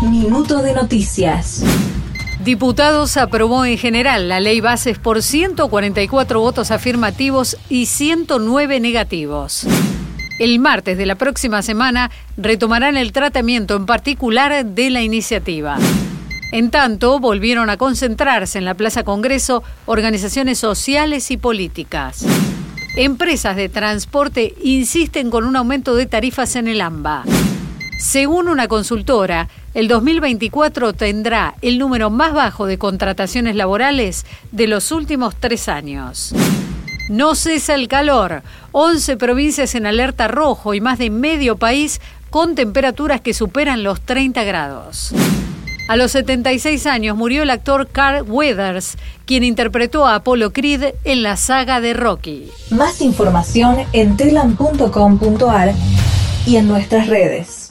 Minuto de noticias. Diputados aprobó en general la ley bases por 144 votos afirmativos y 109 negativos. El martes de la próxima semana retomarán el tratamiento en particular de la iniciativa. En tanto, volvieron a concentrarse en la Plaza Congreso organizaciones sociales y políticas. Empresas de transporte insisten con un aumento de tarifas en el AMBA. Según una consultora, el 2024 tendrá el número más bajo de contrataciones laborales de los últimos tres años. No cesa el calor. 11 provincias en alerta rojo y más de medio país con temperaturas que superan los 30 grados. A los 76 años murió el actor Carl Weathers, quien interpretó a Apollo Creed en la saga de Rocky. Más información en telam.com.ar y en nuestras redes.